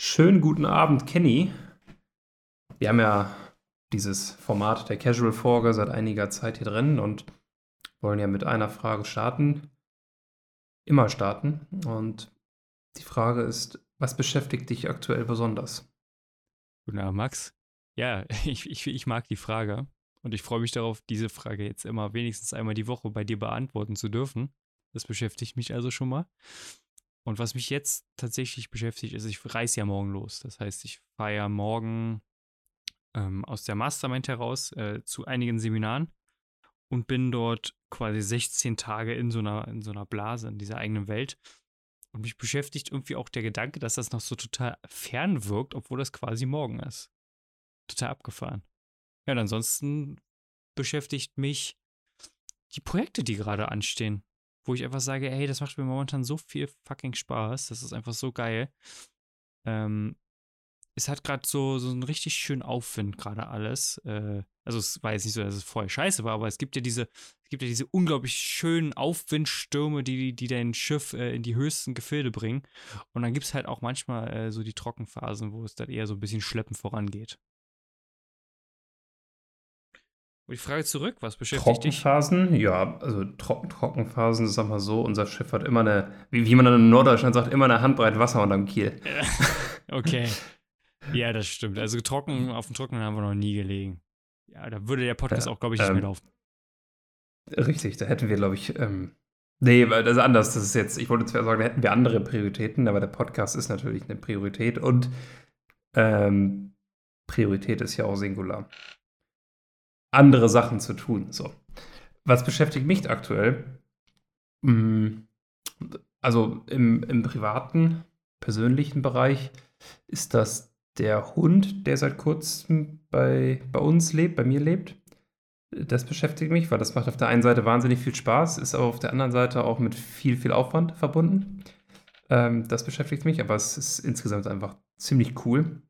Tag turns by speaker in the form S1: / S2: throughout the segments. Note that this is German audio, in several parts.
S1: Schönen guten Abend, Kenny. Wir haben ja dieses Format der Casual Folge seit einiger Zeit hier drin und wollen ja mit einer Frage starten. Immer starten. Und die Frage ist, was beschäftigt dich aktuell besonders?
S2: Guten Abend, Max. Ja, ich, ich, ich mag die Frage und ich freue mich darauf, diese Frage jetzt immer wenigstens einmal die Woche bei dir beantworten zu dürfen. Das beschäftigt mich also schon mal. Und was mich jetzt tatsächlich beschäftigt, ist, ich reise ja morgen los. Das heißt, ich fahre ja morgen ähm, aus der Mastermind heraus äh, zu einigen Seminaren und bin dort quasi 16 Tage in so einer, in so einer Blase, in dieser eigenen Welt. Und mich beschäftigt irgendwie auch der Gedanke, dass das noch so total fern wirkt, obwohl das quasi morgen ist. Total abgefahren. Ja, und ansonsten beschäftigt mich die Projekte, die gerade anstehen wo ich einfach sage, hey, das macht mir momentan so viel fucking Spaß, das ist einfach so geil. Ähm, es hat gerade so, so einen richtig schönen Aufwind, gerade alles. Äh, also es war jetzt nicht so, dass es vorher scheiße war, aber es gibt ja diese, es gibt ja diese unglaublich schönen Aufwindstürme, die, die dein Schiff äh, in die höchsten Gefilde bringen. Und dann gibt es halt auch manchmal äh, so die Trockenphasen, wo es dann eher so ein bisschen schleppend vorangeht. Und die Frage zurück, was beschäftigt
S1: dich? Trockenphasen, ja, also Trocken Trockenphasen, sag mal so, unser Schiff hat immer eine, wie, wie man in Norddeutschland sagt, immer eine Handbreit Wasser unterm Kiel.
S2: okay. Ja, das stimmt. Also trocken, auf dem Trockenen haben wir noch nie gelegen. Ja, da würde der Podcast ja, auch, glaube ich, nicht ähm, mehr laufen.
S1: Richtig, da hätten wir, glaube ich, ähm, nee, das ist anders. Das ist jetzt, ich wollte zwar sagen, da hätten wir andere Prioritäten, aber der Podcast ist natürlich eine Priorität und ähm, Priorität ist ja auch Singular andere Sachen zu tun. So. Was beschäftigt mich aktuell? Mm, also im, im privaten, persönlichen Bereich ist das der Hund, der seit kurzem bei, bei uns lebt, bei mir lebt. Das beschäftigt mich, weil das macht auf der einen Seite wahnsinnig viel Spaß, ist aber auf der anderen Seite auch mit viel, viel Aufwand verbunden. Ähm, das beschäftigt mich, aber es ist insgesamt einfach ziemlich cool.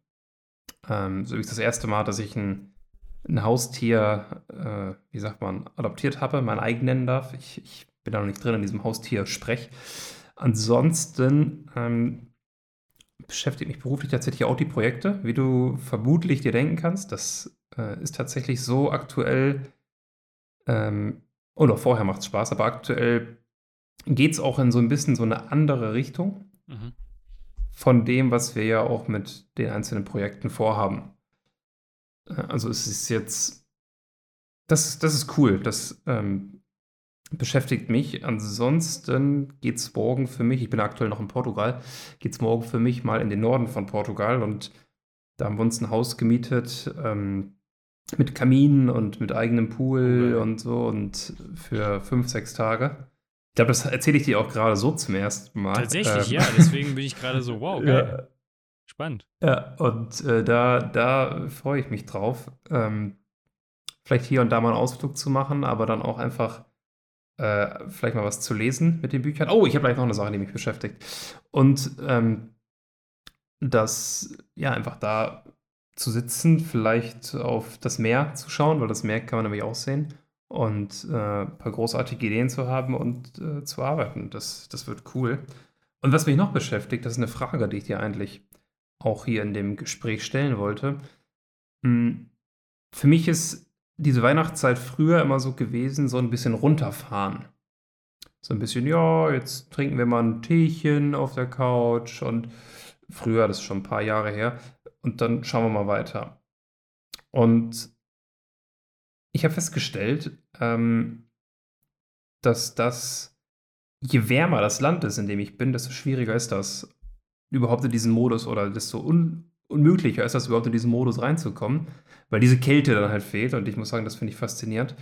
S1: Ähm, so wie das erste Mal, dass ich ein ein Haustier, äh, wie sagt man, adoptiert habe, mein eigen nennen darf. Ich, ich bin da noch nicht drin in diesem Haustier-Sprech. Ansonsten ähm, beschäftigt mich beruflich tatsächlich auch die Projekte, wie du vermutlich dir denken kannst. Das äh, ist tatsächlich so aktuell, ähm, oder vorher macht es Spaß, aber aktuell geht es auch in so ein bisschen so eine andere Richtung mhm. von dem, was wir ja auch mit den einzelnen Projekten vorhaben. Also es ist jetzt, das, das ist cool, das ähm, beschäftigt mich. Ansonsten geht es morgen für mich, ich bin aktuell noch in Portugal, geht es morgen für mich mal in den Norden von Portugal und da haben wir uns ein Haus gemietet ähm, mit Kamin und mit eigenem Pool okay. und so und für fünf, sechs Tage. Ich glaube, das erzähle ich dir auch gerade so zum ersten Mal.
S2: Tatsächlich, ähm, ja, deswegen bin ich gerade so, wow, geil. Ja. Spannend.
S1: Ja, und äh, da, da freue ich mich drauf. Ähm, vielleicht hier und da mal einen Ausflug zu machen, aber dann auch einfach äh, vielleicht mal was zu lesen mit den Büchern. Oh, ich habe gleich noch eine Sache, die mich beschäftigt. Und ähm, das, ja, einfach da zu sitzen, vielleicht auf das Meer zu schauen, weil das Meer kann man nämlich auch sehen und äh, ein paar großartige Ideen zu haben und äh, zu arbeiten. Das, das wird cool. Und was mich noch beschäftigt, das ist eine Frage, die ich dir eigentlich auch hier in dem Gespräch stellen wollte. Hm, für mich ist diese Weihnachtszeit früher immer so gewesen, so ein bisschen runterfahren. So ein bisschen, ja, jetzt trinken wir mal ein Teechen auf der Couch und früher, das ist schon ein paar Jahre her, und dann schauen wir mal weiter. Und ich habe festgestellt, ähm, dass das, je wärmer das Land ist, in dem ich bin, desto schwieriger ist das, überhaupt in diesen Modus oder desto un unmöglicher ist das überhaupt in diesen Modus reinzukommen, weil diese Kälte dann halt fehlt und ich muss sagen, das finde ich faszinierend.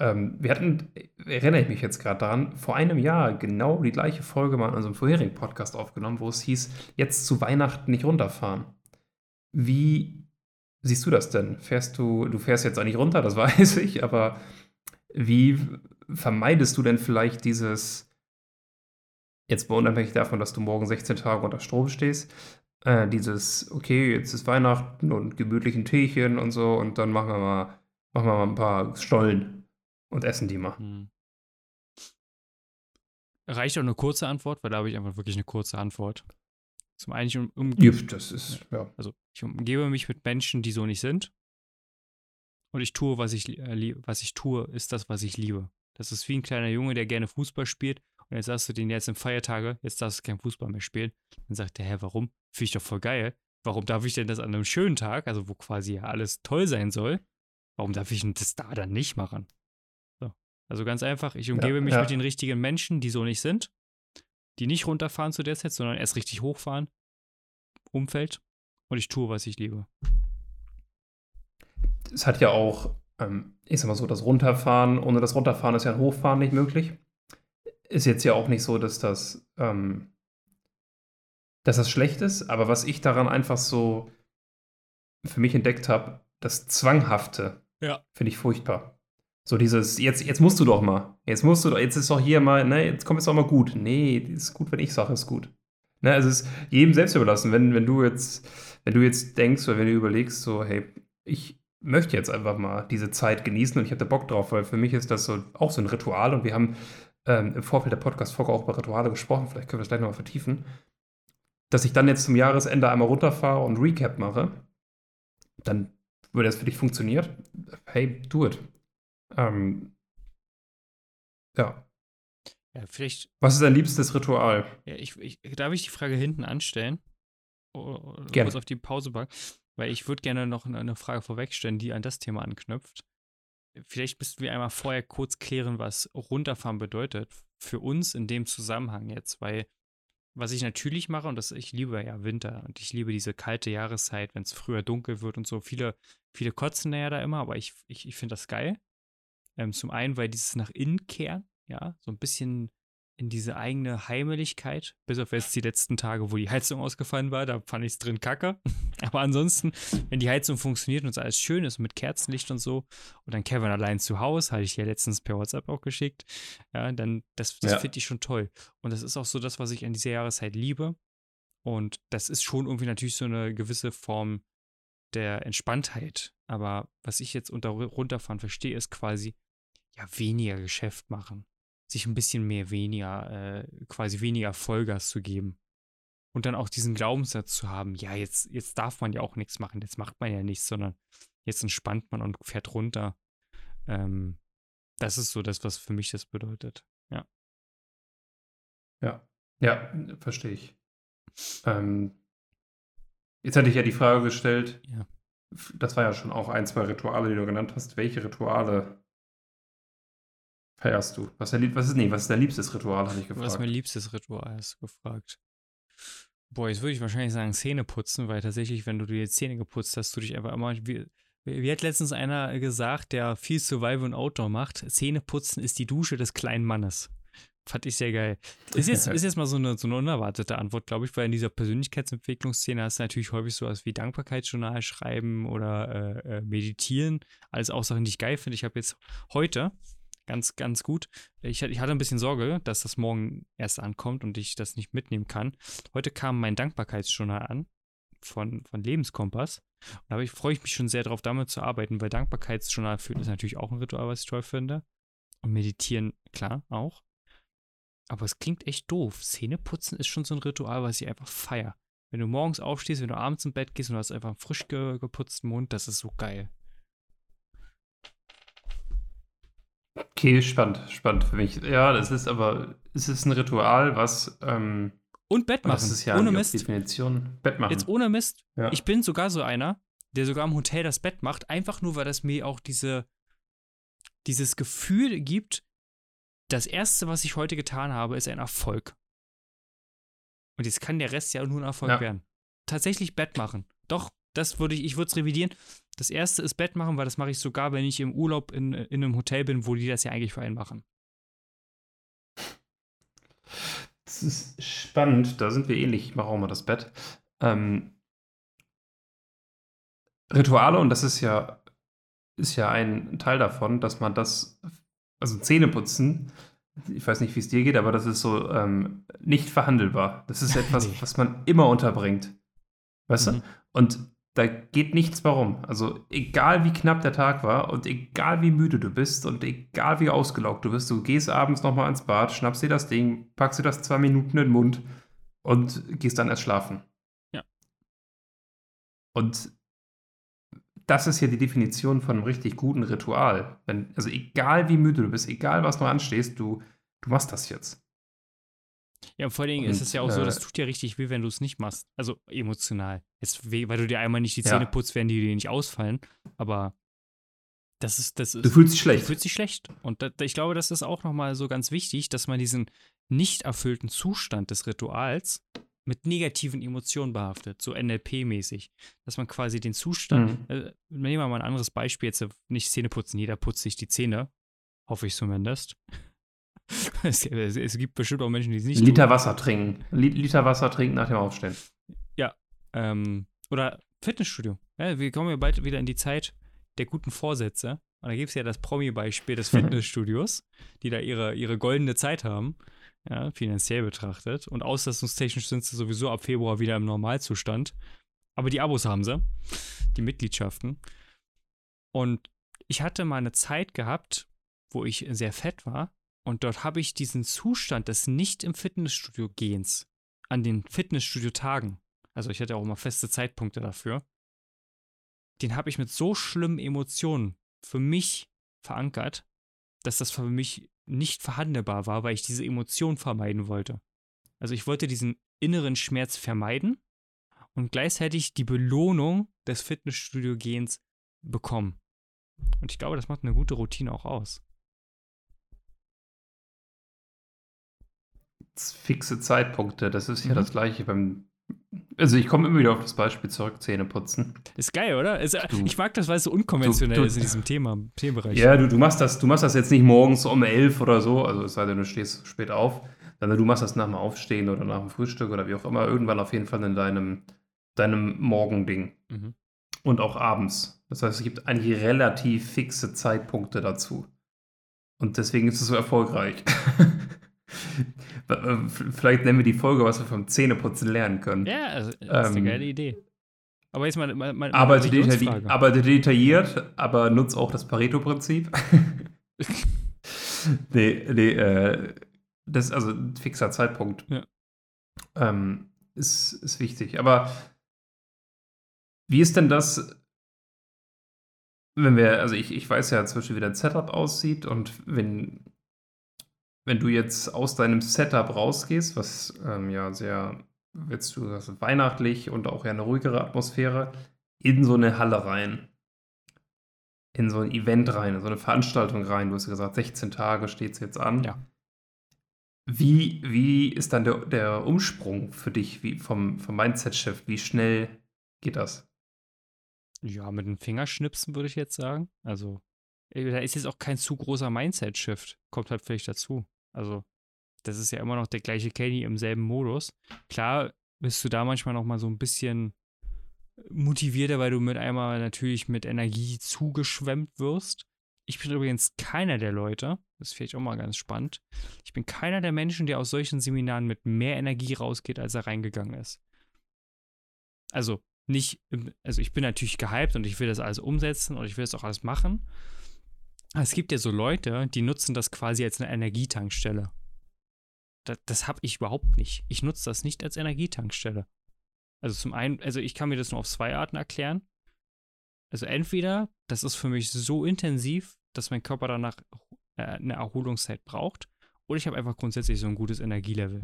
S1: Ähm, wir hatten, erinnere ich mich jetzt gerade daran, vor einem Jahr genau die gleiche Folge mal in unserem vorherigen Podcast aufgenommen, wo es hieß, jetzt zu Weihnachten nicht runterfahren. Wie siehst du das denn? Fährst du, du fährst jetzt eigentlich runter, das weiß ich, aber wie vermeidest du denn vielleicht dieses jetzt mal unabhängig davon, dass du morgen 16 Tage unter Strom stehst, äh, dieses, okay, jetzt ist Weihnachten und gemütlichen Teechen und so und dann machen wir mal, machen wir mal ein paar Stollen und essen die mal. Hm.
S2: Reicht auch eine kurze Antwort, weil da habe ich einfach wirklich eine kurze Antwort. Zum einen, ich um, um,
S1: Ja, das ist, ja.
S2: also ich umgebe mich mit Menschen, die so nicht sind. Und ich tue, was ich, äh, was ich tue, ist das, was ich liebe. Das ist wie ein kleiner Junge, der gerne Fußball spielt. Und jetzt sagst du den jetzt im Feiertage, jetzt darfst du kein Fußball mehr spielen. Dann sagt der, hä, warum? Finde ich doch voll geil. Warum darf ich denn das an einem schönen Tag, also wo quasi ja alles toll sein soll, warum darf ich denn das da dann nicht machen? So. Also ganz einfach, ich umgebe mich
S1: ja.
S2: mit den richtigen Menschen, die so nicht sind, die nicht runterfahren zu der Zeit, sondern erst richtig hochfahren. Umfeld. Und ich tue, was ich liebe.
S1: Es hat ja auch, ähm, ich sag mal so, das Runterfahren, ohne das Runterfahren ist ja ein Hochfahren nicht möglich. Ist jetzt ja auch nicht so, dass das, ähm, dass das schlecht ist, aber was ich daran einfach so für mich entdeckt habe, das Zwanghafte,
S2: Ja.
S1: finde ich furchtbar. So dieses, jetzt, jetzt musst du doch mal, jetzt musst du doch, jetzt ist doch hier mal, ne, jetzt kommt es doch mal gut. Nee, ist gut, wenn ich sage, ist gut. Ne, also es ist jedem selbst überlassen, wenn, wenn du jetzt, wenn du jetzt denkst oder wenn du überlegst, so, hey, ich möchte jetzt einfach mal diese Zeit genießen und ich hatte Bock drauf, weil für mich ist das so auch so ein Ritual und wir haben ähm, im Vorfeld der Podcast-Folge auch über Rituale gesprochen, vielleicht können wir das gleich nochmal vertiefen, dass ich dann jetzt zum Jahresende einmal runterfahre und Recap mache, dann würde das für dich funktioniert. Hey, do it. Ähm, ja.
S2: Ja, vielleicht,
S1: Was ist dein liebstes Ritual?
S2: ja, ich, ich, darf ich die Frage hinten anstellen? O- o-
S1: Gerne.
S2: Kurz auf die Pause packen. Weil ich würde gerne noch eine Frage vorwegstellen, die an das Thema anknüpft. Vielleicht müssten wir einmal vorher kurz klären, was runterfahren bedeutet. Für uns in dem Zusammenhang jetzt, weil was ich natürlich mache, und das, ich liebe ja Winter und ich liebe diese kalte Jahreszeit, wenn es früher dunkel wird und so. Viele, viele kotzen ja da immer, aber ich, ich, ich finde das geil. Ähm, zum einen, weil dieses nach innen kehren, ja, so ein bisschen in diese eigene Heimeligkeit, bis auf jetzt die letzten Tage, wo die Heizung ausgefallen war, da fand ich es drin kacke. Aber ansonsten, wenn die Heizung funktioniert und es alles schön ist mit Kerzenlicht und so, und dann Kevin allein zu Hause, hatte ich ja letztens per WhatsApp auch geschickt, ja, dann, das, das
S1: Ja.
S2: finde ich schon toll. Und das ist auch so das, was ich an dieser Jahreszeit liebe. Und das ist schon irgendwie natürlich so eine gewisse Form der Entspanntheit. Aber was ich jetzt unter runterfahren verstehe, ist quasi, ja, weniger Geschäft machen. Sich ein bisschen mehr weniger, äh, quasi weniger Vollgas zu geben. Und dann auch diesen Glaubenssatz zu haben, ja, jetzt, jetzt darf man ja auch nichts machen, jetzt macht man ja nichts, sondern jetzt entspannt man und fährt runter. Ähm, das ist so das, was für mich das bedeutet. Ja.
S1: Ja, ja, verstehe ich. Ähm, jetzt hatte ich ja die Frage gestellt,
S2: Ja.
S1: das war ja schon auch ein, zwei Rituale, die du genannt hast. Welche Rituale feierst du? Was, ist dein Lieb- was ist, nee, was ist dein liebstes Ritual, habe ich gefragt.
S2: Was ist mein liebstes Ritual, hast du gefragt. Boah, jetzt würde ich wahrscheinlich sagen Zähne putzen, weil tatsächlich, wenn du dir die Zähne geputzt hast, du dich einfach immer, wie, wie hat letztens einer gesagt, der viel Survival und Outdoor macht, Zähne putzen ist die Dusche des kleinen Mannes. Fand ich sehr geil. Ist jetzt, ist jetzt mal so eine, so eine unerwartete Antwort, glaube ich, weil in dieser Persönlichkeitsentwicklungsszene hast du natürlich häufig sowas wie Dankbarkeitsjournal schreiben oder äh, äh, meditieren. Alles auch Sachen, die ich geil finde. Ich habe jetzt heute ganz, ganz gut. Ich, ich hatte ein bisschen Sorge, dass das morgen erst ankommt und ich das nicht mitnehmen kann. Heute kam mein Dankbarkeitsjournal an von, von Lebenskompass. Und da ich- freue ich mich schon sehr darauf, damit zu arbeiten, weil Dankbarkeitsjournal führen ist natürlich auch ein Ritual, was ich toll finde. Und meditieren, klar, auch. Aber es klingt echt doof. Zähneputzen ist schon so ein Ritual, was ich einfach feier. Wenn du morgens aufstehst, wenn du abends im Bett gehst und du hast einfach einen frisch ge geputzten Mund, das ist so geil.
S1: Okay, spannend, spannend für mich. Ja, das ist aber, es ist ein Ritual, was, ähm,
S2: Und Bett machen.
S1: das ist ja
S2: ohne Mist.
S1: Definition, Bett machen.
S2: Jetzt ohne Mist.
S1: Ja.
S2: Ich bin sogar so einer, der sogar im Hotel das Bett macht, einfach nur, weil das mir auch diese, dieses Gefühl gibt, das Erste, was ich heute getan habe, ist ein Erfolg. Und jetzt kann der Rest ja nur ein Erfolg
S1: Ja.
S2: werden. Tatsächlich Bett machen. Doch, das würde ich, ich würde es revidieren. Das Erste ist Bett machen, weil das mache ich sogar, wenn ich im Urlaub in, in einem Hotel bin, wo die das ja eigentlich für einen machen.
S1: Das ist spannend, da sind wir ähnlich. Ich mache auch mal das Bett. Ähm, Rituale, und das ist ja, ist ja ein Teil davon, dass man das, also Zähneputzen, ich weiß nicht, wie es dir geht, aber das ist so ähm, nicht verhandelbar. Das ist etwas, was man immer unterbringt. Weißt
S2: Mhm.
S1: du? Und da geht nichts warum. Also egal wie knapp der Tag war und egal wie müde du bist und egal wie ausgelaugt du bist, du gehst abends nochmal ins Bad, schnappst dir das Ding, packst dir das zwei Minuten in den Mund und gehst dann erst schlafen. Und das ist ja die Definition von einem richtig guten Ritual. Wenn, also egal wie müde du bist, egal was noch anstehst, du, du machst das jetzt.
S2: Ja, und vor allen Dingen
S1: Und,
S2: ist es ja auch so,
S1: äh,
S2: das tut ja richtig weh, wenn du es nicht machst. Also emotional. Jetzt weh, weil du dir einmal nicht die
S1: Ja.
S2: Zähne putzt, werden die dir nicht ausfallen. Aber das ist, das ist.
S1: Du fühlst dich
S2: Du
S1: schlecht.
S2: fühlst dich schlecht. Und da, ich glaube, das ist auch nochmal so ganz wichtig, dass man diesen nicht erfüllten Zustand des Rituals mit negativen Emotionen behaftet, so NLP-mäßig. Dass man quasi den Zustand,
S1: Mhm.
S2: äh, nehmen wir mal ein anderes Beispiel, jetzt äh, nicht Zähne putzen, jeder putzt sich die Zähne. Hoffe ich zumindest. es, es, gibt bestimmt auch Menschen, die es nicht
S1: Liter
S2: tun.
S1: Wasser trinken. Li Liter Wasser trinken nach dem Aufstehen.
S2: Ähm, oder Fitnessstudio. Ja, wir kommen ja bald wieder in die Zeit der guten Vorsätze. Und da gibt es ja das Promi-Beispiel des Fitnessstudios, die da ihre, ihre goldene Zeit haben, ja, finanziell betrachtet. Und auslastungstechnisch sind sie sowieso ab Februar wieder im Normalzustand. Aber die Abos haben sie, die Mitgliedschaften. Und ich hatte mal eine Zeit gehabt, wo ich sehr fett war. Und dort habe ich diesen Zustand des nicht im Fitnessstudio gehens an den Fitnessstudio-Tagen also ich hatte auch immer feste Zeitpunkte dafür, den habe ich mit so schlimmen Emotionen für mich verankert, dass das für mich nicht verhandelbar war, weil ich diese Emotion vermeiden wollte. Also ich wollte diesen inneren Schmerz vermeiden und gleichzeitig die Belohnung des Fitnessstudio-Gehens bekommen. Und ich glaube, das macht eine gute Routine auch aus.
S1: Fixe Zeitpunkte, das ist ja
S2: Mhm.
S1: das gleiche beim. Also ich komme immer wieder auf das Beispiel zurück, Zähne putzen.
S2: Ist geil, oder? Ist,
S1: Du-
S2: ich mag das, weil es so unkonventionell
S1: du-
S2: ist in diesem Thema, Themenbereich.
S1: Ja, du, du, machst das, du machst das jetzt nicht morgens um elf oder so, also es sei denn, du stehst spät auf, sondern du machst das nach dem Aufstehen oder nach dem Frühstück oder wie auch immer, irgendwann auf jeden Fall in deinem, deinem Morgending.
S2: Mhm.
S1: Und auch abends. Das heißt, es gibt eigentlich relativ fixe Zeitpunkte dazu. Und deswegen ist es so erfolgreich. äh, Vielleicht nennen wir die Folge, was wir vom Zähneputzen lernen können.
S2: Ja, also, das ist eine
S1: Ähm,
S2: geile Idee. Aber jetzt mal, mal, mal
S1: Arbeite,
S2: Religionsfrage.
S1: arbeite detailliert, aber nutze auch das Pareto-Prinzip. nee, nee, äh, das ist also ein fixer Zeitpunkt.
S2: Ja.
S1: Ähm, ist, ist wichtig. Aber wie ist denn das, wenn wir, also ich, ich weiß ja Beispiel, wie dein Setup aussieht und wenn, wenn du jetzt aus deinem Setup rausgehst, was ähm, ja sehr, jetzt du sagst, weihnachtlich und auch ja eine ruhigere Atmosphäre, in so eine Halle rein. In so ein Event rein, in so eine Veranstaltung rein. Du hast ja gesagt, 16 Tage steht es jetzt an.
S2: Ja.
S1: Wie, wie ist dann der, der Umsprung für dich wie vom, vom Mindset-Shift? Wie schnell geht das?
S2: Ja, mit den Fingerschnipsen würde ich jetzt sagen. Also, äh, da ist jetzt auch kein zu großer Mindset-Shift. Kommt halt vielleicht dazu. Also, das ist ja immer noch der gleiche Kenny im selben Modus. Klar bist du da manchmal noch mal so ein bisschen motivierter, weil du mit einmal natürlich mit Energie zugeschwemmt wirst. Ich bin übrigens keiner der Leute, das ist vielleicht auch mal ganz spannend, ich bin keiner der Menschen, der aus solchen Seminaren mit mehr Energie rausgeht, als er reingegangen ist. Also nicht, also ich bin natürlich gehypt und ich will das alles umsetzen und ich will das auch alles machen. Aber es gibt ja so Leute, die nutzen das quasi als eine Energietankstelle. Das, das habe ich überhaupt nicht. Ich nutze das nicht als Energietankstelle. Also zum einen, also ich kann mir das nur auf zwei Arten erklären. Also entweder, das ist für mich so intensiv, dass mein Körper danach äh, eine Erholungszeit braucht, oder ich habe einfach grundsätzlich so ein gutes Energielevel.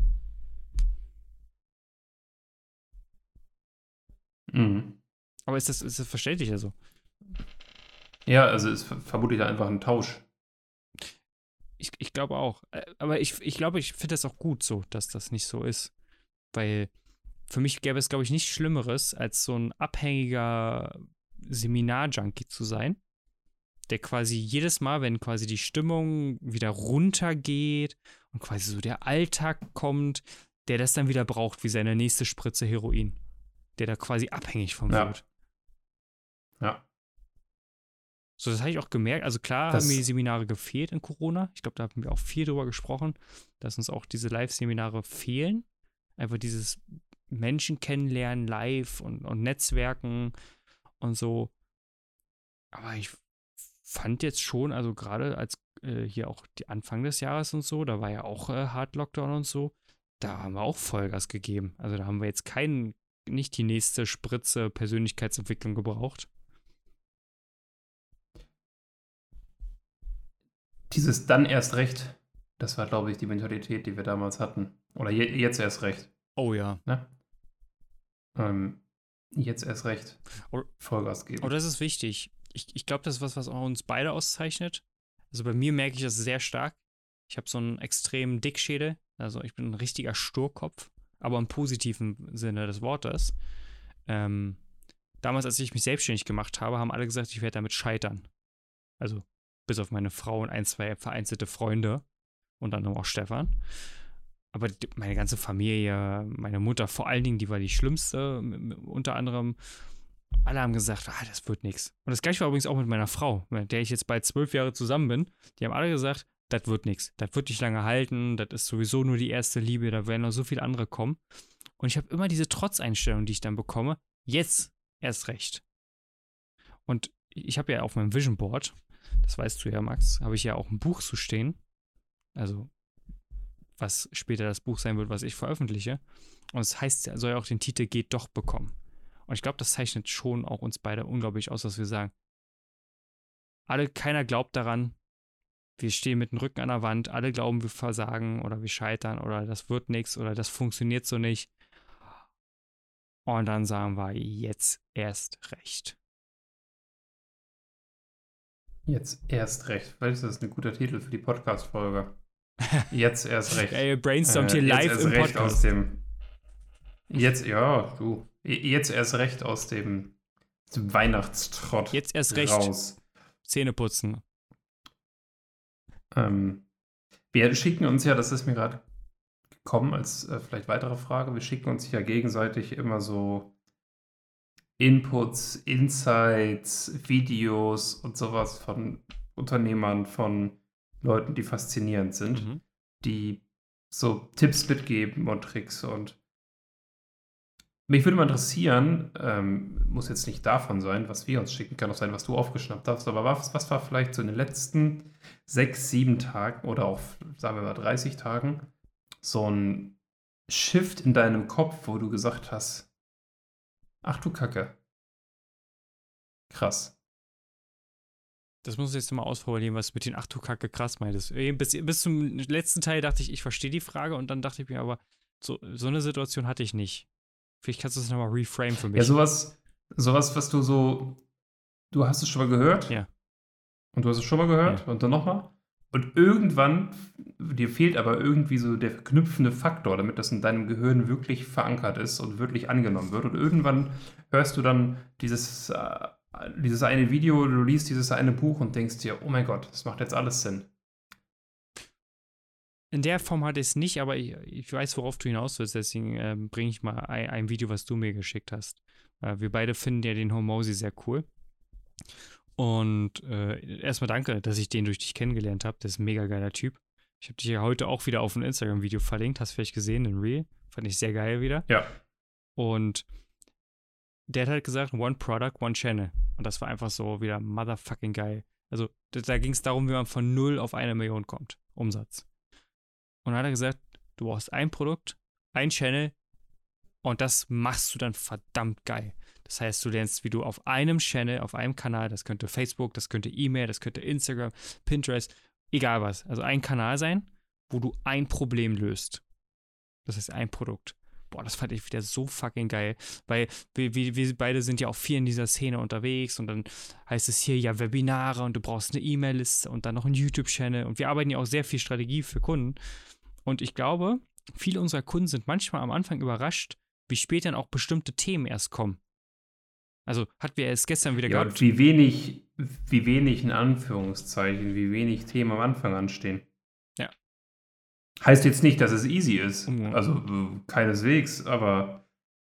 S1: Mhm.
S2: Aber ist das, ist das verständlich also?
S1: Ja, also ist ver- vermutlich einfach ein Tausch.
S2: Ich, ich glaube auch. Äh, Aber ich, ich glaube, ich finde das auch gut so, dass das nicht so ist. Weil für mich gäbe es, glaube ich, nichts Schlimmeres, als so ein abhängiger Seminar-Junkie zu sein, der quasi jedes Mal, wenn quasi die Stimmung wieder runtergeht und quasi so der Alltag kommt, der das dann wieder braucht, wie seine nächste Spritze Heroin. Der da quasi abhängig von
S1: Ja.
S2: wird.
S1: Ja.
S2: So, das habe ich auch gemerkt. Also klar
S1: Das-
S2: haben mir die Seminare gefehlt in Corona. Ich glaube, da haben wir auch viel drüber gesprochen, dass uns auch diese Live-Seminare fehlen. Einfach dieses Menschen kennenlernen live und, und Netzwerken und so. Aber ich fand jetzt schon, also gerade als äh, hier auch die Anfang des Jahres und so, da war ja auch äh, Hard Lockdown und so, da haben wir auch Vollgas gegeben. Also da haben wir jetzt keinen nicht die nächste Spritze Persönlichkeitsentwicklung gebraucht.
S1: Dieses dann erst recht, das war, glaube ich, die Mentalität, die wir damals hatten. Oder je, jetzt erst recht.
S2: Oh ja.
S1: Ne? Ähm, jetzt erst recht.
S2: Oder-
S1: Vollgas geben.
S2: Oh, das ist wichtig. Ich, ich glaube, das ist was, was auch uns beide auszeichnet. Also bei mir merke ich das sehr stark. Ich habe so einen extremen Dickschädel. Also ich bin ein richtiger Sturkopf, aber im positiven Sinne des Wortes. Ähm, damals, als ich mich selbstständig gemacht habe, haben alle gesagt, ich werde damit scheitern. Also bis auf meine Frau und ein, zwei vereinzelte Freunde. Und dann auch Stefan. Aber die- meine ganze Familie, meine Mutter vor allen Dingen, die war die schlimmste, unter anderem alle haben gesagt, ah, das wird nichts. Und das gleiche war übrigens auch mit meiner Frau, mit der ich jetzt bald zwölf Jahre zusammen bin. Die haben alle gesagt, das wird nichts. Das wird nicht lange halten. Das ist sowieso nur die erste Liebe. Da werden noch so viele andere kommen. Und ich habe immer diese Trotzeinstellung, die ich dann bekomme. Jetzt erst recht. Und ich habe ja auf meinem Vision Board, das weißt du ja, Max, habe ich ja auch ein Buch zu stehen. Also, was später das Buch sein wird, was ich veröffentliche. Und es heißt, er soll ja auch den Titel Geht doch bekommen. Und ich glaube, das zeichnet schon auch uns beide unglaublich aus, dass wir sagen, alle, keiner glaubt daran, wir stehen mit dem Rücken an der Wand, alle glauben, wir versagen oder wir scheitern oder das wird nichts oder das funktioniert so nicht. Und dann sagen wir jetzt erst recht.
S1: Jetzt erst recht. Vielleicht ist das ein guter Titel für die Podcast-Folge. Jetzt erst recht.
S2: Ey, brainstormt
S1: Äh,
S2: hier
S1: jetzt
S2: live
S1: erst
S2: im
S1: recht
S2: Podcast.
S1: Aus dem, jetzt, ja, du. Jetzt erst recht aus dem, dem Weihnachtstrott
S2: Jetzt erst recht
S1: raus.
S2: Zähne putzen.
S1: Ähm, wir schicken uns ja, das ist mir gerade gekommen als äh, vielleicht weitere Frage, wir schicken uns ja gegenseitig immer so Inputs, Insights, Videos und sowas von Unternehmern, von Leuten, die faszinierend sind,
S2: Mhm.
S1: die so Tipps mitgeben und Tricks und mich würde mal interessieren, ähm, muss jetzt nicht davon sein, was wir uns schicken, kann auch sein, was du aufgeschnappt hast, aber was, was war vielleicht so in den letzten sechs, sieben Tagen oder auch, sagen wir mal, 30 Tagen so ein Shift in deinem Kopf, wo du gesagt hast, ach du Kacke. Krass.
S2: Das muss ich jetzt mal ausformulieren, was du mit den Ach du Kacke krass meintest. Bis, bis zum letzten Teil dachte ich, ich verstehe die Frage und dann dachte ich mir aber, so, so eine Situation hatte ich nicht. Vielleicht kannst du das nochmal reframe für mich.
S1: Ja, sowas, sowas, was du so, du hast es schon mal gehört.
S2: Ja.
S1: Und du hast es schon mal gehört und dann nochmal. Und irgendwann, dir fehlt aber irgendwie so der verknüpfende Faktor, damit das in deinem Gehirn wirklich verankert ist und wirklich angenommen wird. Und irgendwann hörst du dann dieses, äh, dieses eine Video, du liest dieses eine Buch und denkst dir, oh mein Gott, das macht jetzt alles Sinn.
S2: In der Form ich es nicht, aber ich, ich weiß, worauf du hinaus willst. Deswegen ähm, bringe ich mal ein, ein Video, was du mir geschickt hast. Äh, wir beide finden ja den Homosi sehr cool. Und äh, erstmal danke, dass ich den durch dich kennengelernt habe. Der ist ein mega geiler Typ. Ich habe dich ja heute auch wieder auf ein Instagram-Video verlinkt. Hast du vielleicht gesehen, in Real. Fand ich sehr geil wieder.
S1: Ja.
S2: Und der hat halt gesagt, one product, one channel. Und das war einfach so wieder motherfucking geil. Also da, da ging es darum, wie man von null auf eine Million kommt. Umsatz. Und dann hat er gesagt, du brauchst ein Produkt, ein Channel und das machst du dann verdammt geil. Das heißt, du lernst, wie du auf einem Channel, auf einem Kanal, das könnte Facebook, das könnte E-Mail, das könnte Instagram, Pinterest, egal was. Also ein Kanal sein, wo du ein Problem löst. Das heißt ein Produkt. Boah, das fand ich wieder so fucking geil, weil wir, wir, wir beide sind ja auch viel in dieser Szene unterwegs und dann heißt es hier ja Webinare und du brauchst eine E-Mail-Liste und dann noch einen YouTube-Channel und wir arbeiten ja auch sehr viel Strategie für Kunden. Und ich glaube, viele unserer Kunden sind manchmal am Anfang überrascht, wie spät dann auch bestimmte Themen erst kommen. Also hatten wir erst gestern wieder
S1: Ja,
S2: gehabt.
S1: wie wenig, wie wenig in Anführungszeichen, wie wenig Themen am Anfang anstehen.
S2: Ja.
S1: Heißt jetzt nicht, dass es easy ist.
S2: Mhm.
S1: Also keineswegs, aber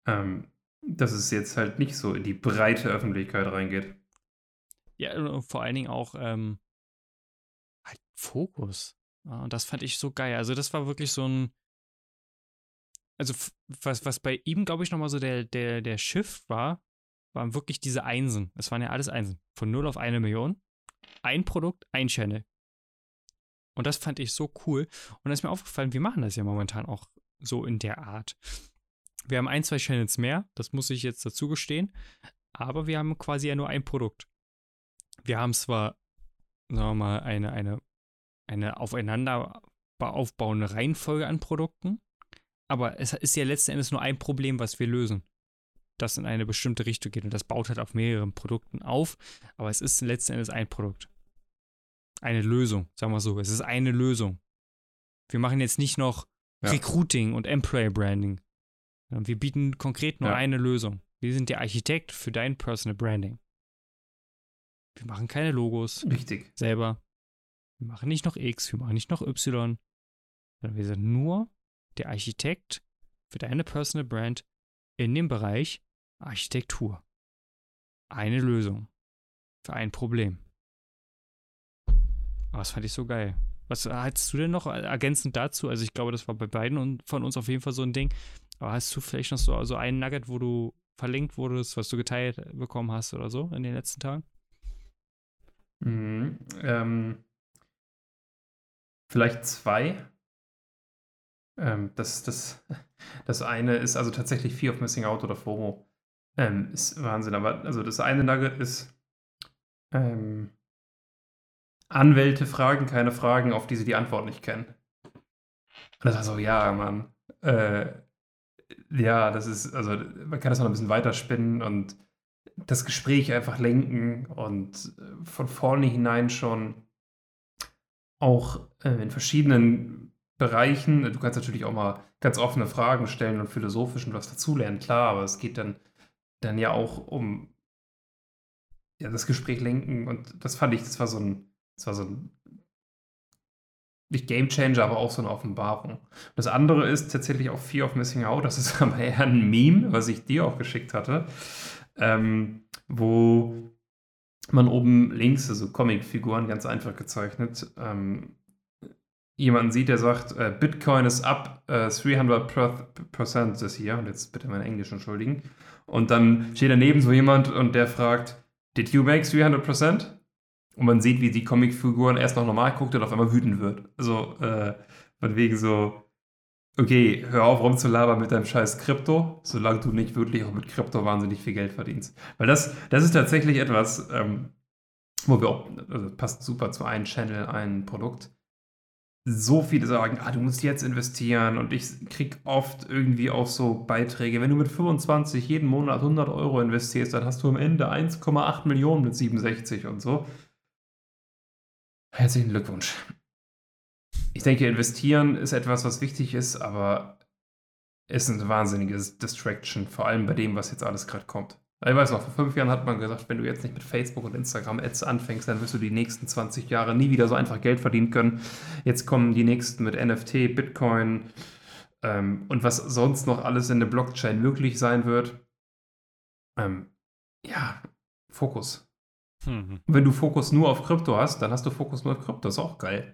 S1: ähm, dass es jetzt halt nicht so in die breite Öffentlichkeit reingeht.
S2: Ja, vor allen Dingen auch ähm, halt Fokus. Und das fand ich so geil. Also das war wirklich so ein, also was, was bei ihm, glaube ich, nochmal so der, der, der Shift war, waren wirklich diese Einsen. Es waren ja alles Einsen. Von 0 auf eine Million. Ein Produkt, ein Channel. Und das fand ich so cool. Und da ist mir aufgefallen, wir machen das ja momentan auch so in der Art. Wir haben ein, zwei Channels mehr, das muss ich jetzt dazu gestehen, aber wir haben quasi ja nur ein Produkt. Wir haben zwar, sagen wir mal, eine, eine, eine aufeinander aufbauende Reihenfolge an Produkten, aber es ist ja letzten Endes nur ein Problem, was wir lösen, das in eine bestimmte Richtung geht und das baut halt auf mehreren Produkten auf, aber es ist letzten Endes ein Produkt. Eine Lösung, sagen wir so. Es ist eine Lösung. Wir machen jetzt nicht noch ja. Recruiting und Employer Branding. Wir bieten konkret nur ja. eine Lösung. Wir sind der Architekt für dein Personal Branding. Wir machen keine Logos.
S1: Richtig.
S2: Selber. Wir machen nicht noch X, wir machen nicht noch Y. Sondern wir sind nur der Architekt für deine Personal Brand in dem Bereich Architektur. Eine Lösung. Für ein Problem. Aber das fand ich so geil. Was hast du denn noch ergänzend dazu? Also ich glaube, das war bei beiden von uns auf jeden Fall so ein Ding. Aber hast du vielleicht noch so, so einen Nugget, wo du verlinkt wurdest, was du geteilt bekommen hast oder so in den letzten Tagen?
S1: Mhm, ähm, vielleicht zwei. Ähm, das, das, das eine ist also tatsächlich Fear of Missing Out oder FOMO. Ähm, ist Wahnsinn. Aber also das eine Nugget ist, ähm, Anwälte fragen keine Fragen, auf die sie die Antwort nicht kennen. Und das war so, ja, Mann. Äh, ja, das ist, also man kann das noch ein bisschen weiterspinnen und das Gespräch einfach lenken und äh, von vorne hinein schon auch äh, in verschiedenen Bereichen. Du kannst natürlich auch mal ganz offene Fragen stellen und philosophisch und was dazulernen, klar, aber es geht dann, dann ja auch um ja, das Gespräch lenken und das fand ich, das war so ein, das war so ein nicht Game Changer, aber auch so eine Offenbarung. Das andere ist tatsächlich auch Fear of Missing Out. Das ist aber eher ein Meme, was ich dir auch geschickt hatte, ähm, wo man oben links, also Comicfiguren ganz einfach gezeichnet, ähm, jemanden sieht, der sagt, äh, Bitcoin ist up äh, 300% this year. Und jetzt bitte mein Englisch entschuldigen. Und dann steht daneben so jemand und der fragt, Did you make 300%? Und man sieht, wie die Comicfiguren erst noch normal guckt und auf einmal wütend wird. Also, äh, von wegen so, okay, hör auf rumzulabern mit deinem scheiß Krypto, solange du nicht wirklich auch mit Krypto wahnsinnig viel Geld verdienst. Weil das, das ist tatsächlich etwas, ähm, wo wir auch, also passt super zu einem Channel, ein Produkt. So viele sagen, ah, du musst jetzt investieren und ich krieg oft irgendwie auch so Beiträge. Wenn du mit 25 jeden Monat 100 Euro investierst, dann hast du am Ende 1,8 Millionen mit 67 und so. Herzlichen Glückwunsch. Ich denke, investieren ist etwas, was wichtig ist, aber es ist eine wahnsinnige Distraction, vor allem bei dem, was jetzt alles gerade kommt. Ich weiß noch, vor fünf Jahren hat man gesagt, wenn du jetzt nicht mit Facebook und Instagram Ads anfängst, dann wirst du die nächsten 20 Jahre nie wieder so einfach Geld verdienen können. Jetzt kommen die nächsten mit NFT, Bitcoin ähm, und was sonst noch alles in der Blockchain möglich sein wird. Ähm, ja, Fokus. Mhm. Wenn du Fokus nur auf Krypto hast, dann hast du Fokus nur auf Krypto. Ist auch geil.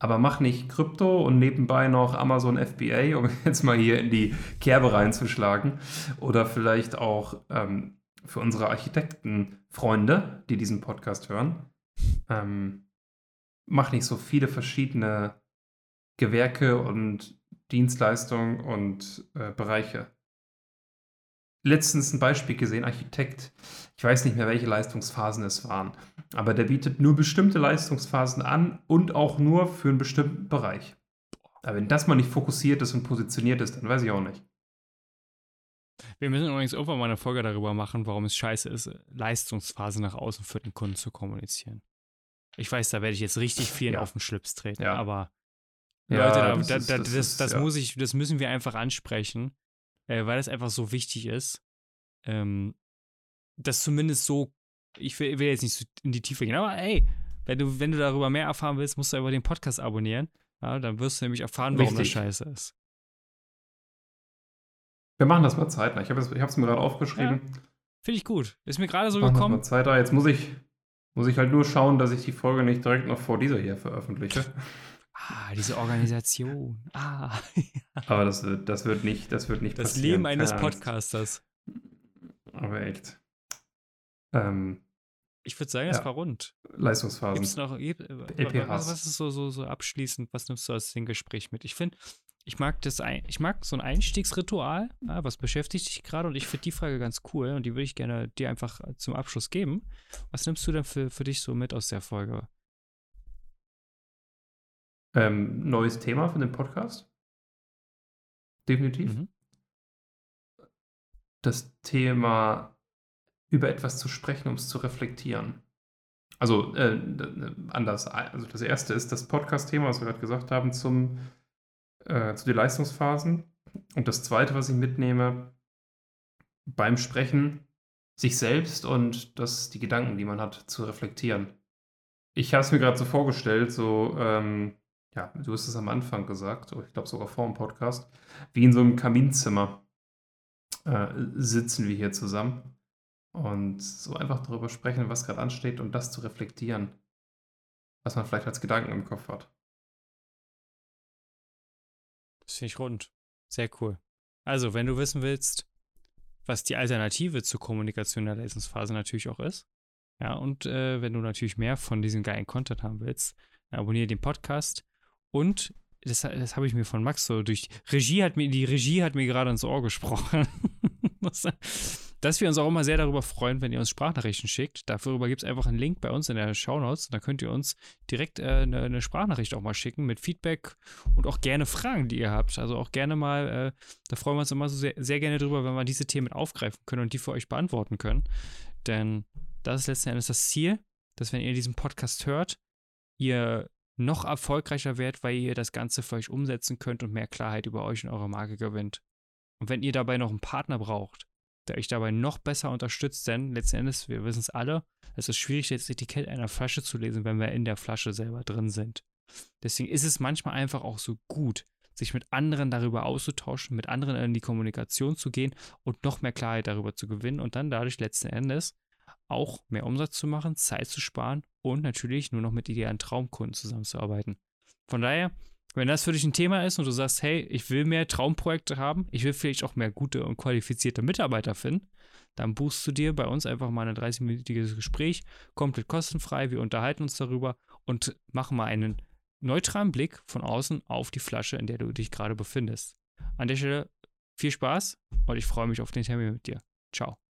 S1: Aber mach nicht Krypto und nebenbei noch Amazon FBA, um jetzt mal hier in die Kerbe reinzuschlagen. Oder vielleicht auch ähm, für unsere Architektenfreunde, die diesen Podcast hören. Ähm, mach nicht so viele verschiedene Gewerke und Dienstleistungen und äh, Bereiche letztens ein Beispiel gesehen, Architekt, ich weiß nicht mehr, welche Leistungsphasen es waren, aber der bietet nur bestimmte Leistungsphasen an und auch nur für einen bestimmten Bereich. Aber wenn das mal nicht fokussiert ist und positioniert ist, dann weiß ich auch nicht.
S2: Wir müssen übrigens irgendwann mal eine Folge darüber machen, warum es scheiße ist, Leistungsphase nach außen für den Kunden zu kommunizieren. Ich weiß, da werde ich jetzt richtig viel ja. auf den Schlips treten, ja. aber ja, Leute, da, das, da, ist, das, das, ist, das muss ich, das müssen wir einfach ansprechen äh, weil es einfach so wichtig ist, ähm, dass zumindest so, ich will, will, jetzt nicht so in die Tiefe gehen, aber ey, wenn du, wenn du darüber mehr erfahren willst, musst du einfach den Podcast abonnieren. Ja, dann wirst du nämlich erfahren, warum Richtig. das scheiße ist.
S1: Wir machen das mal zeitnah. Ich habe es mir gerade aufgeschrieben. Ja,
S2: Finde ich gut. Ist mir gerade so gekommen.
S1: Das mal zeitnah. Jetzt muss ich, muss ich halt nur schauen, dass ich die Folge nicht direkt noch vor dieser hier veröffentliche.
S2: Ah, diese Organisation. Ah.
S1: Aber das wird, das wird nicht, das wird nicht
S2: das passieren. Das Leben eines Podcasters.
S1: Aber echt. Ähm,
S2: ich würde sagen, es ja. war rund.
S1: Leistungsphasen.
S2: Gibt's noch, gibt, LPHs. Was, was ist so, so, so abschließend, was nimmst du aus dem Gespräch mit? Ich finde, ich mag das, ich mag so ein Einstiegsritual, ja, was beschäftigt dich gerade und ich finde die Frage ganz cool und die würde ich gerne dir einfach zum Abschluss geben. Was nimmst du denn für, für dich so mit aus der Folge?
S1: Ähm, neues Thema für den Podcast. Definitiv. Mhm. Das Thema über etwas zu sprechen, um es zu reflektieren. Also äh, anders. Also das erste ist das Podcast-Thema, was wir gerade gesagt haben, zum, äh, zu den Leistungsphasen. Und das zweite, was ich mitnehme, beim Sprechen, sich selbst und das, die Gedanken, die man hat, zu reflektieren. Ich habe es mir gerade so vorgestellt, so, ähm, ja, du hast es am Anfang gesagt, ich glaube sogar vor dem Podcast, wie in so einem Kaminzimmer äh, sitzen wir hier zusammen und so einfach darüber sprechen, was gerade ansteht und das zu reflektieren, was man vielleicht als Gedanken im Kopf hat.
S2: Das finde ich rund. Sehr cool. Also, wenn du wissen willst, was die Alternative zur Kommunikation der Lesensphase natürlich auch ist, ja, und äh, wenn du natürlich mehr von diesem geilen Content haben willst, abonniere den Podcast und das, das habe ich mir von Max so durch Regie hat mir, die Regie hat mir gerade ins Ohr gesprochen. dass wir uns auch immer sehr darüber freuen, wenn ihr uns Sprachnachrichten schickt. Darüber gibt es einfach einen Link bei uns in der Shownotes. Da könnt ihr uns direkt äh, eine, eine, Sprachnachricht auch mal schicken mit Feedback und auch gerne Fragen, die ihr habt. Also auch gerne mal, äh, da freuen wir uns immer so sehr, sehr gerne drüber, wenn wir diese Themen aufgreifen können und die für euch beantworten können. Denn das ist letzten Endes das Ziel, dass wenn ihr diesen Podcast hört, ihr noch erfolgreicher werdet, weil ihr das Ganze für euch umsetzen könnt und mehr Klarheit über euch und eure Marke gewinnt. Und wenn ihr dabei noch einen Partner braucht, der euch dabei noch besser unterstützt, denn letzten Endes, wir wissen es alle, es ist schwierig, das Etikett einer Flasche zu lesen, wenn wir in der Flasche selber drin sind. Deswegen ist es manchmal einfach auch so gut, sich mit anderen darüber auszutauschen, mit anderen in die Kommunikation zu gehen und noch mehr Klarheit darüber zu gewinnen und dann dadurch letzten Endes auch mehr Umsatz zu machen, Zeit zu sparen und natürlich nur noch mit idealen Traumkunden zusammenzuarbeiten. Von daher, wenn das für dich ein Thema ist und du sagst, hey, ich will mehr Traumprojekte haben, ich will vielleicht auch mehr gute und qualifizierte Mitarbeiter finden, dann buchst du dir bei uns einfach mal ein 30-minütiges Gespräch, komplett kostenfrei. Wir unterhalten uns darüber und machen mal einen neutralen Blick von außen auf die Flasche, in der du dich gerade befindest. An der Stelle viel Spaß und ich freue mich auf den Termin mit dir. Ciao.